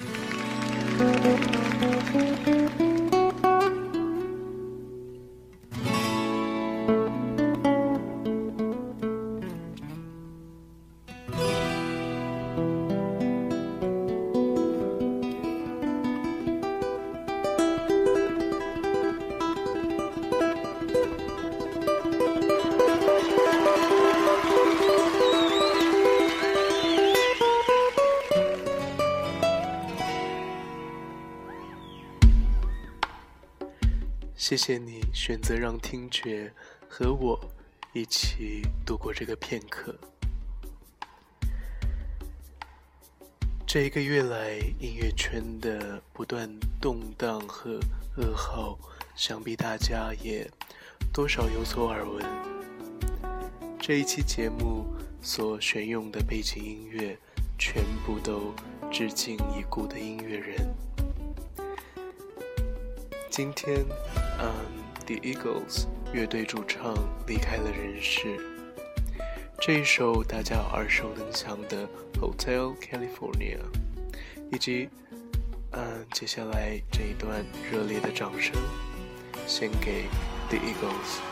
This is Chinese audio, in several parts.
Música 谢谢你选择让听觉和我一起度过这个片刻。这一个月来，音乐圈的不断动荡和噩耗，想必大家也多少有所耳闻。这一期节目所选用的背景音乐，全部都致敬已故的音乐人。今天，嗯，The Eagles 乐队主唱离开了人世。这一首大家耳熟能详的《Hotel California》，以及，嗯，接下来这一段热烈的掌声，献给 The Eagles。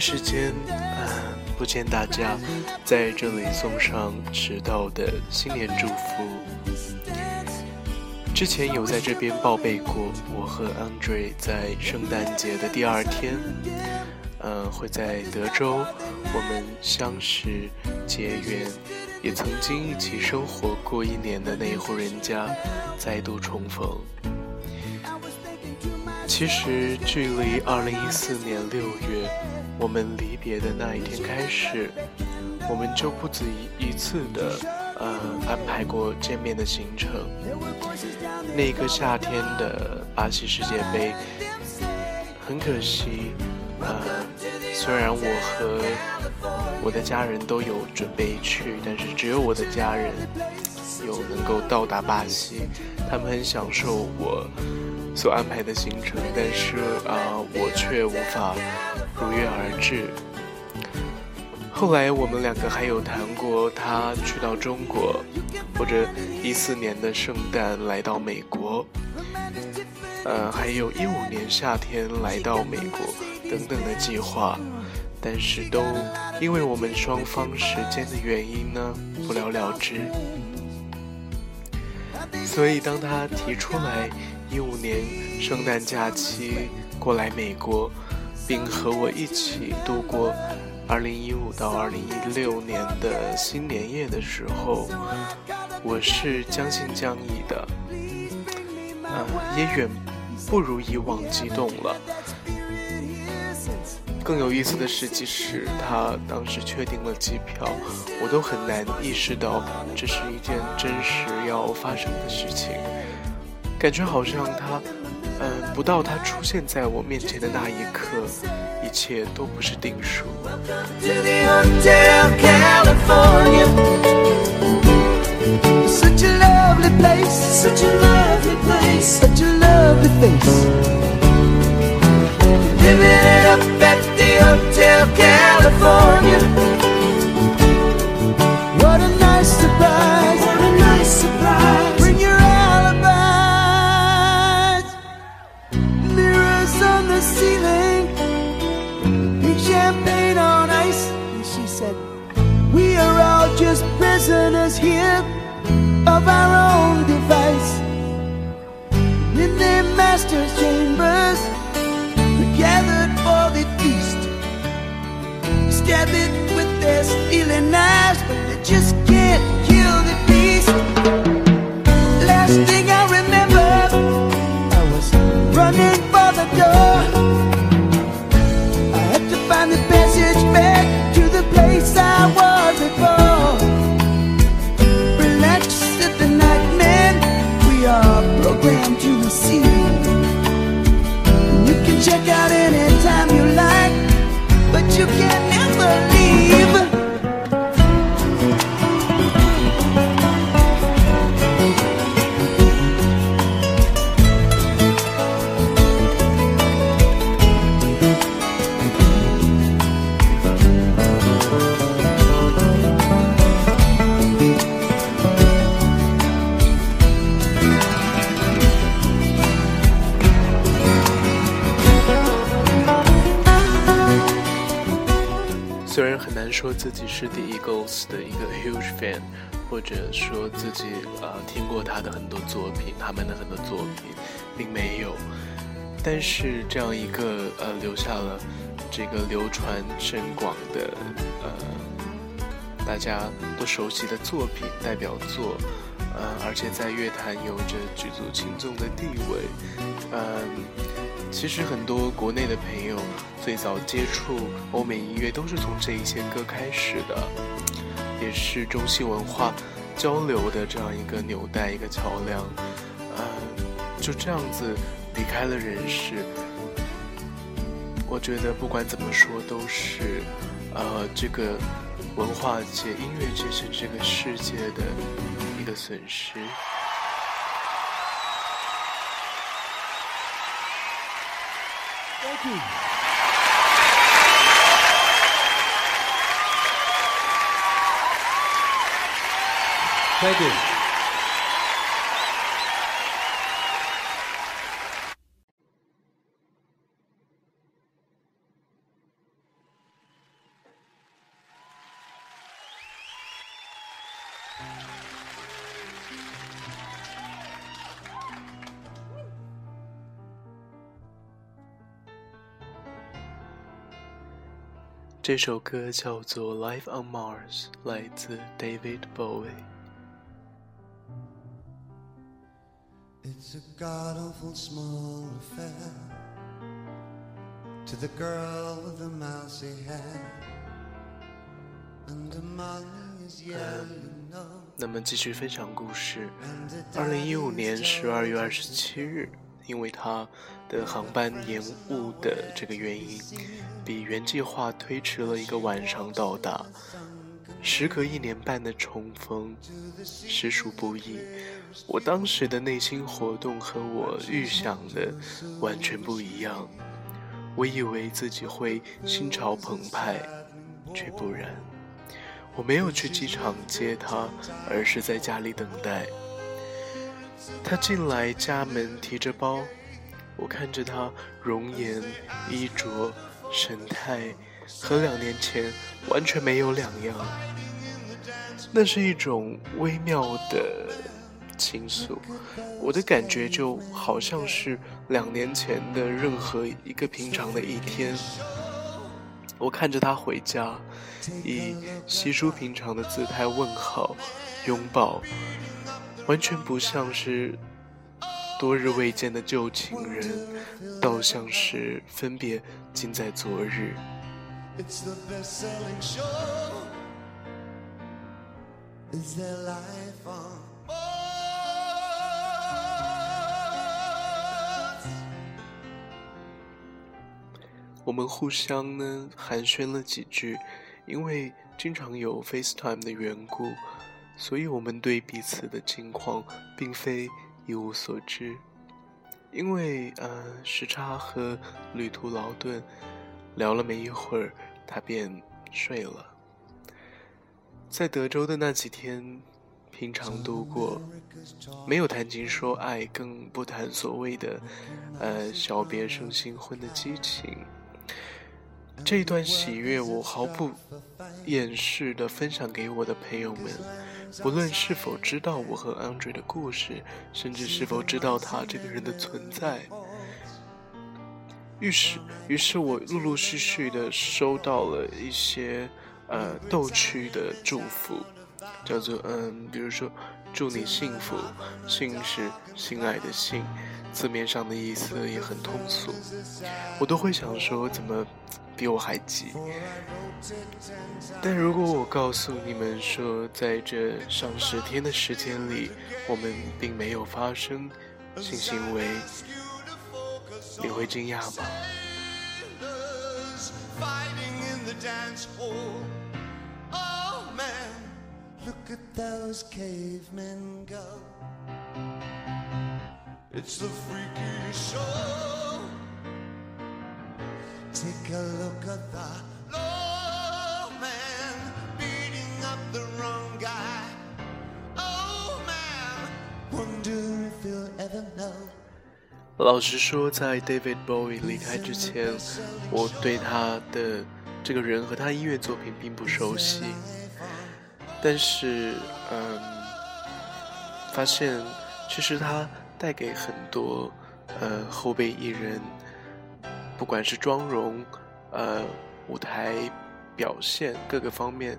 时间，嗯，不见大家，在这里送上迟到的新年祝福。之前有在这边报备过，我和 Andre 在圣诞节的第二天，嗯，会在德州，我们相识结缘，也曾经一起生活过一年的那户人家，再度重逢。其实，距离二零一四年六月我们离别的那一天开始，我们就不止一一次的呃安排过见面的行程。那个夏天的巴西世界杯，很可惜，呃，虽然我和我的家人都有准备去，但是只有我的家人有能够到达巴西，他们很享受我。所安排的行程，但是啊，我却无法如约而至。后来我们两个还有谈过，他去到中国，或者一四年的圣诞来到美国，呃，还有一五年夏天来到美国等等的计划，但是都因为我们双方时间的原因呢，不了了之。所以当他提出来。一五年圣诞假期过来美国，并和我一起度过二零一五到二零一六年的新年夜的时候，我是将信将疑的，啊，也远不如以往激动了。更有意思的是，即使他当时确定了机票，我都很难意识到这是一件真实要发生的事情。感觉好像他，嗯，不到他出现在我面前的那一刻，一切都不是定数。program to receive. You can check out anytime you like, but you can never leave. 的一个 huge fan，或者说自己呃听过他的很多作品，他们的很多作品，并没有。但是这样一个呃留下了这个流传甚广的呃大家都熟悉的作品代表作，呃而且在乐坛有着举足轻重的地位，嗯。其实很多国内的朋友最早接触欧美音乐都是从这一些歌开始的，也是中西文化交流的这样一个纽带、一个桥梁。呃，就这样子离开了人世，我觉得不管怎么说都是呃这个文化界、音乐界是这个世界的一个损失。Thank you. 这首歌叫做《Life on Mars》，来自 David Bowie。A god awful small affair to the girl with the mousy hair. And among his yellow 那么继续分享故事。二零一五年十二月二十七日。因为他的航班延误的这个原因，比原计划推迟了一个晚上到达。时隔一年半的重逢，实属不易。我当时的内心活动和我预想的完全不一样。我以为自己会心潮澎湃，却不然。我没有去机场接他，而是在家里等待。他进来家门提着包，我看着他容颜、衣着、神态，和两年前完全没有两样。那是一种微妙的情愫，我的感觉就好像是两年前的任何一个平常的一天。我看着他回家，以稀疏平常的姿态问好、拥抱。完全不像是多日未见的旧情人，倒像是分别尽在昨日。It's the best selling show. Is there life on Mars? 我们互相呢寒暄了几句，因为经常有 FaceTime 的缘故，所以我们对彼此的近况并非一无所知。因为呃时差和旅途劳顿。聊了没一会儿，他便睡了。在德州的那几天，平常度过，没有谈情说爱，更不谈所谓的呃小别胜新婚的激情。这段喜悦，我毫不掩饰地分享给我的朋友们。不论是否知道我和 Andre 的故事，甚至是否知道他这个人的存在，于是，于是我陆陆续续的收到了一些呃逗趣的祝福，叫做嗯，比如说祝你幸福，幸是心爱的幸，字面上的意思也很通俗，我都会想说怎么。比我还急，但如果我告诉你们说，在这上十天的时间里，我们并没有发生性行为，你会惊讶吗？ dance hall. Oh man, look at those cavemen go. It's the freaky show. Take a look at the 老实说，在 David Bowie 离开之前，我对他的这个人和他音乐作品并不熟悉。但是，嗯，发现其实他带给很多呃后辈艺人，不管是妆容、呃舞台表现各个方面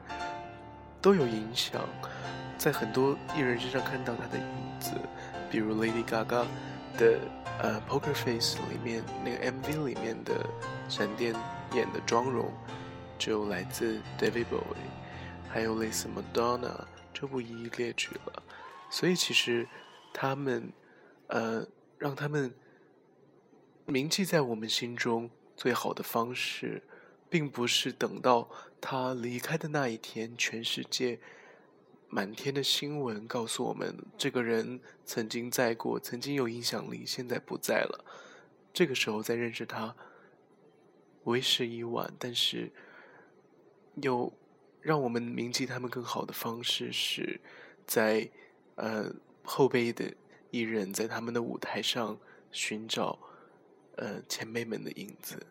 都有影响，在很多艺人身上看到他的影子，比如 Lady Gaga 的。呃，《Poker Face》里面那个 MV 里面的闪电眼的妆容，就来自 David Bowie，还有类似 Madonna，就不一一列举了。所以其实他们，呃，让他们铭记在我们心中最好的方式，并不是等到他离开的那一天，全世界。满天的新闻告诉我们，这个人曾经在过，曾经有影响力，现在不在了。这个时候再认识他，为时已晚。但是，有让我们铭记他们更好的方式，是在呃后辈的艺人，在他们的舞台上寻找呃前辈们的影子。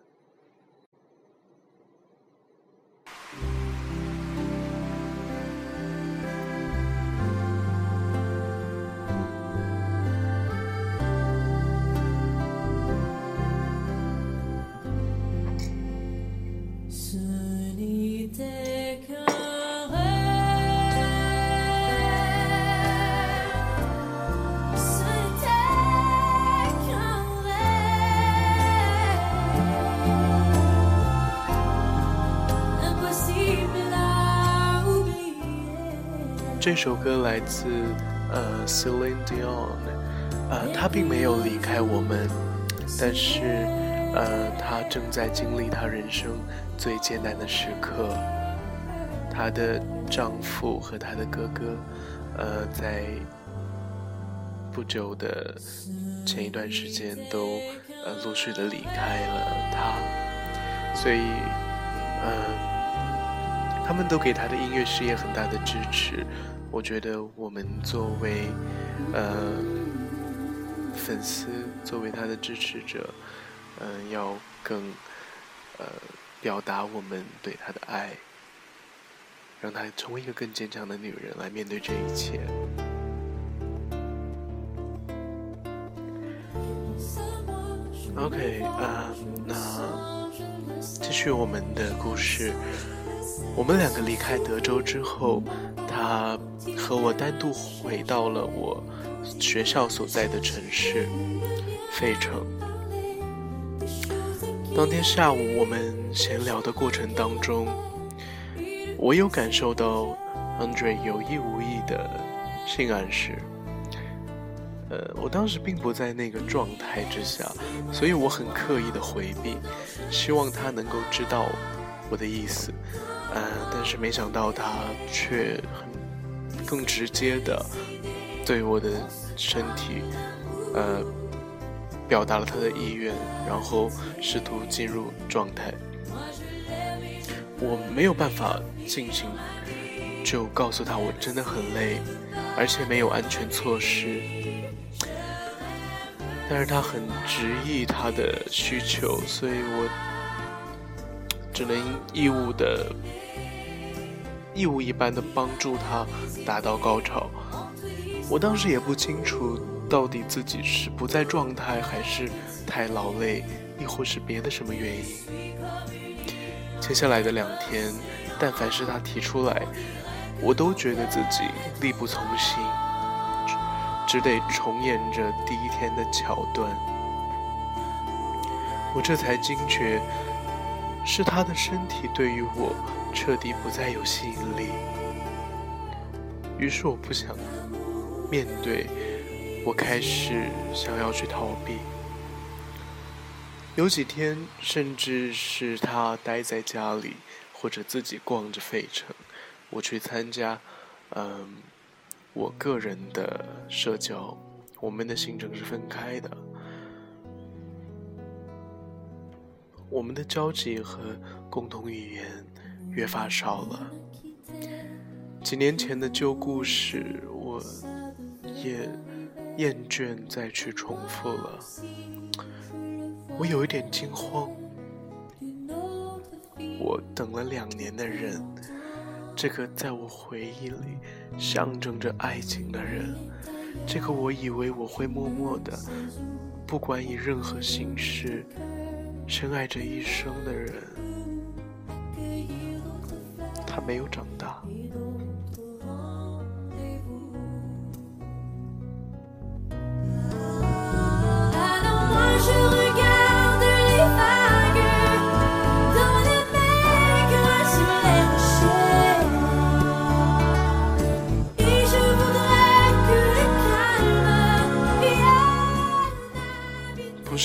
这首歌来自呃 Celine Dion，呃，他并没有离开我们，但是呃，他正在经历他人生最艰难的时刻。她的丈夫和她的哥哥，呃，在不久的前一段时间都呃陆续的离开了她，所以呃，他们都给他的音乐事业很大的支持。我觉得我们作为，呃，粉丝，作为他的支持者，嗯，要更，呃，表达我们对他的爱，让他成为一个更坚强的女人来面对这一切。OK，啊，那继续我们的故事。我们两个离开德州之后，他和我单独回到了我学校所在的城市费城。当天下午，我们闲聊的过程当中，我有感受到 Andre 有意无意的性暗示。呃，我当时并不在那个状态之下，所以我很刻意的回避，希望他能够知道我的意思。嗯，但是没想到他却很更直接的对我的身体，呃，表达了他的意愿，然后试图进入状态。我没有办法进行，就告诉他我真的很累，而且没有安全措施。但是他很执意他的需求，所以我只能义务的。义务一般的帮助他达到高潮。我当时也不清楚到底自己是不在状态，还是太劳累，亦或是别的什么原因。接下来的两天，但凡是他提出来，我都觉得自己力不从心，只得重演着第一天的桥段。我这才惊觉，是他的身体对于我。彻底不再有吸引力，于是我不想面对，我开始想要去逃避。有几天，甚至是他待在家里，或者自己逛着费城，我去参加，嗯，我个人的社交，我们的行程是分开的，我们的交集和共同语言越发少了。几年前的旧故事，我也厌倦再去重复了。我有一点惊慌。我等了两年的人，这个在我回忆里象征着爱情的人，这个我以为我会默默的，不管以任何形式，深爱着一生的人，他没有长大。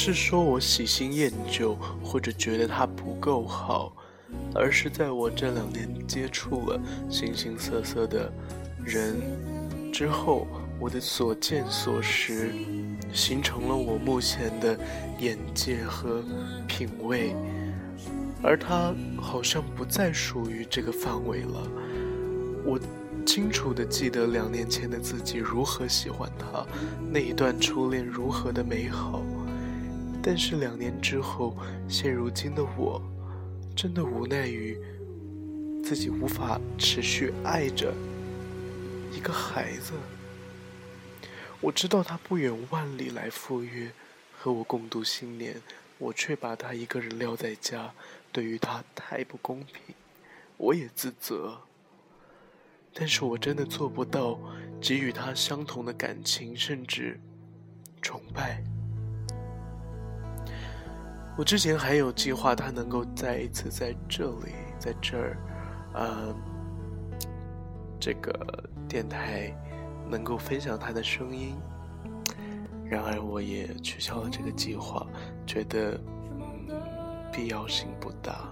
是说我喜新厌旧，或者觉得他不够好，而是在我这两年接触了形形色色的人之后，我的所见所识，形成了我目前的眼界和品味，而他好像不再属于这个范围了。我清楚的记得两年前的自己如何喜欢他，那一段初恋如何的美好。但是两年之后，现如今的我，真的无奈于自己无法持续爱着一个孩子。我知道他不远万里来赴约，和我共度新年，我却把他一个人撂在家，对于他太不公平，我也自责。但是我真的做不到给予他相同的感情，甚至崇拜。我之前还有计划，他能够再一次在这里，在这儿，呃，这个电台能够分享他的声音。然而，我也取消了这个计划，觉得嗯必要性不大。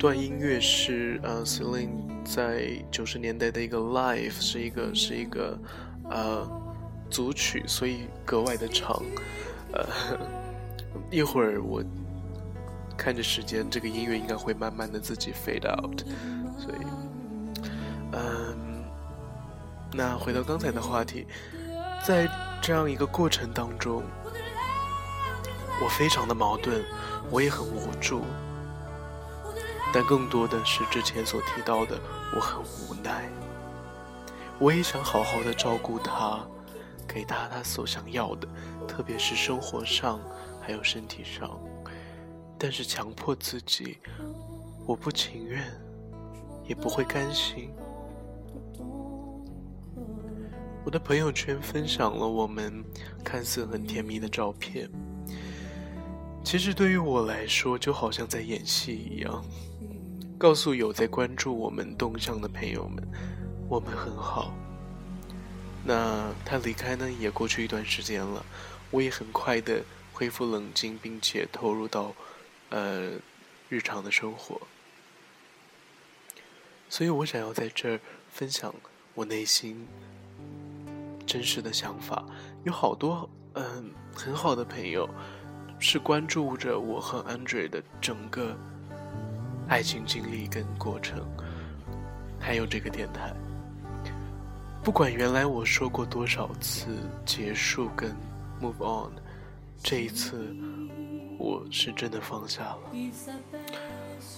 段音乐是呃，Celine 在九十年代的一个 live，是一个是一个呃组曲，所以格外的长。呃，一会儿我看着时间，这个音乐应该会慢慢的自己 fade out，所以，嗯，那回到刚才的话题，在这样一个过程当中，我非常的矛盾，我也很无助。但更多的是之前所提到的，我很无奈。我也想好好的照顾他，给他他所想要的，特别是生活上还有身体上。但是强迫自己，我不情愿，也不会甘心。我的朋友圈分享了我们看似很甜蜜的照片，其实对于我来说，就好像在演戏一样。告诉有在关注我们动向的朋友们，我们很好。那他离开呢，也过去一段时间了，我也很快的恢复冷静，并且投入到呃日常的生活。所以我想要在这儿分享我内心真实的想法。有好多嗯很好的朋友是关注着我和 Andre 的整个。爱情经历跟过程，还有这个电台。不管原来我说过多少次结束跟 move on，这一次我是真的放下了。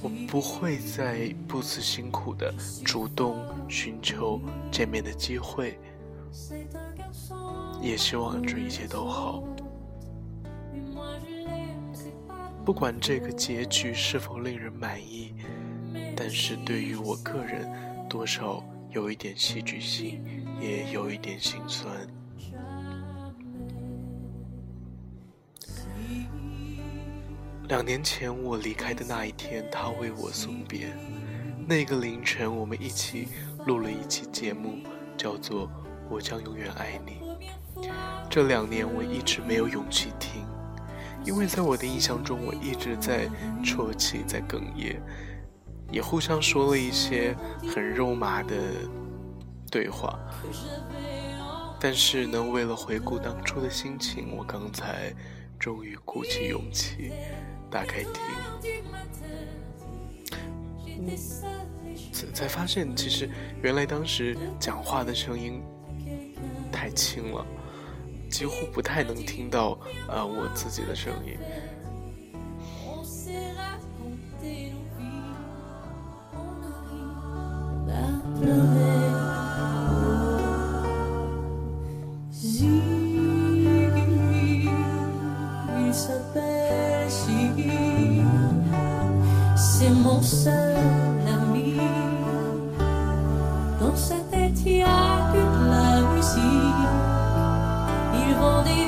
我不会再不辞辛苦的主动寻求见面的机会，也希望这一切都好。不管这个结局是否令人满意，但是对于我个人，多少有一点戏剧性，也有一点心酸。两年前我离开的那一天，他为我送别。那个凌晨，我们一起录了一期节目，叫做《我将永远爱你》。这两年我一直没有勇气听，因为在我的印象中，我一直在啜泣，在哽咽，也互相说了一些很肉麻的对话。但是呢，为了回顾当初的心情，我刚才终于鼓起勇气打开听。才发现，其实原来当时讲话的声音太轻了，几乎不太能听到啊我自己的声音。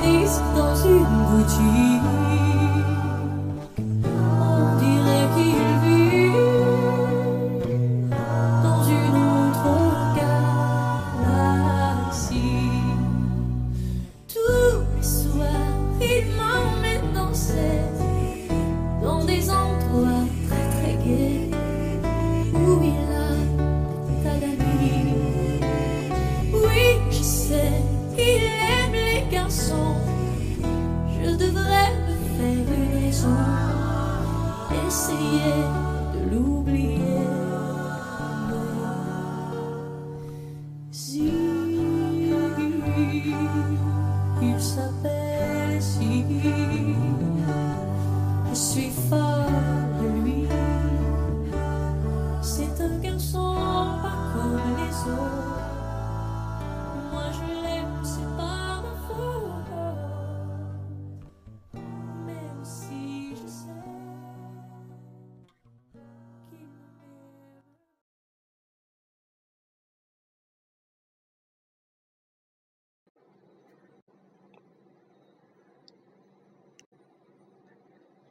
Xin của. essayer de l'oublier.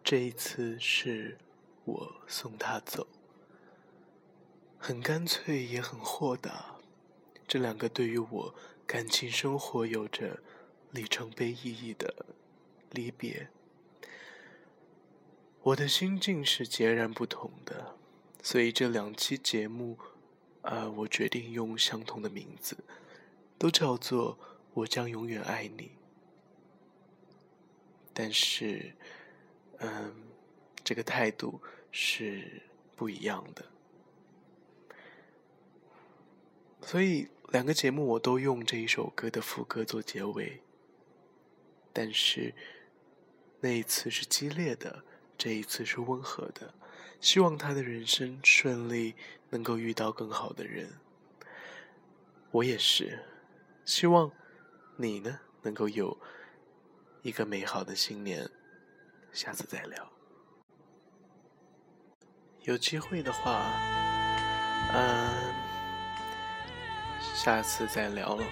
这一次是我送他走，很干脆也很豁达。这两个对于我感情生活有着里程碑意义的离别，我的心境是截然不同的。所以这两期节目，呃，我决定用相同的名字，都叫做“我将永远爱你”。但是。嗯，这个态度是不一样的，所以两个节目我都用这一首歌的副歌做结尾。但是那一次是激烈的，这一次是温和的。希望他的人生顺利，能够遇到更好的人。我也是，希望你呢能够有一个美好的新年。下次再聊，有机会的话，嗯，下次再聊了。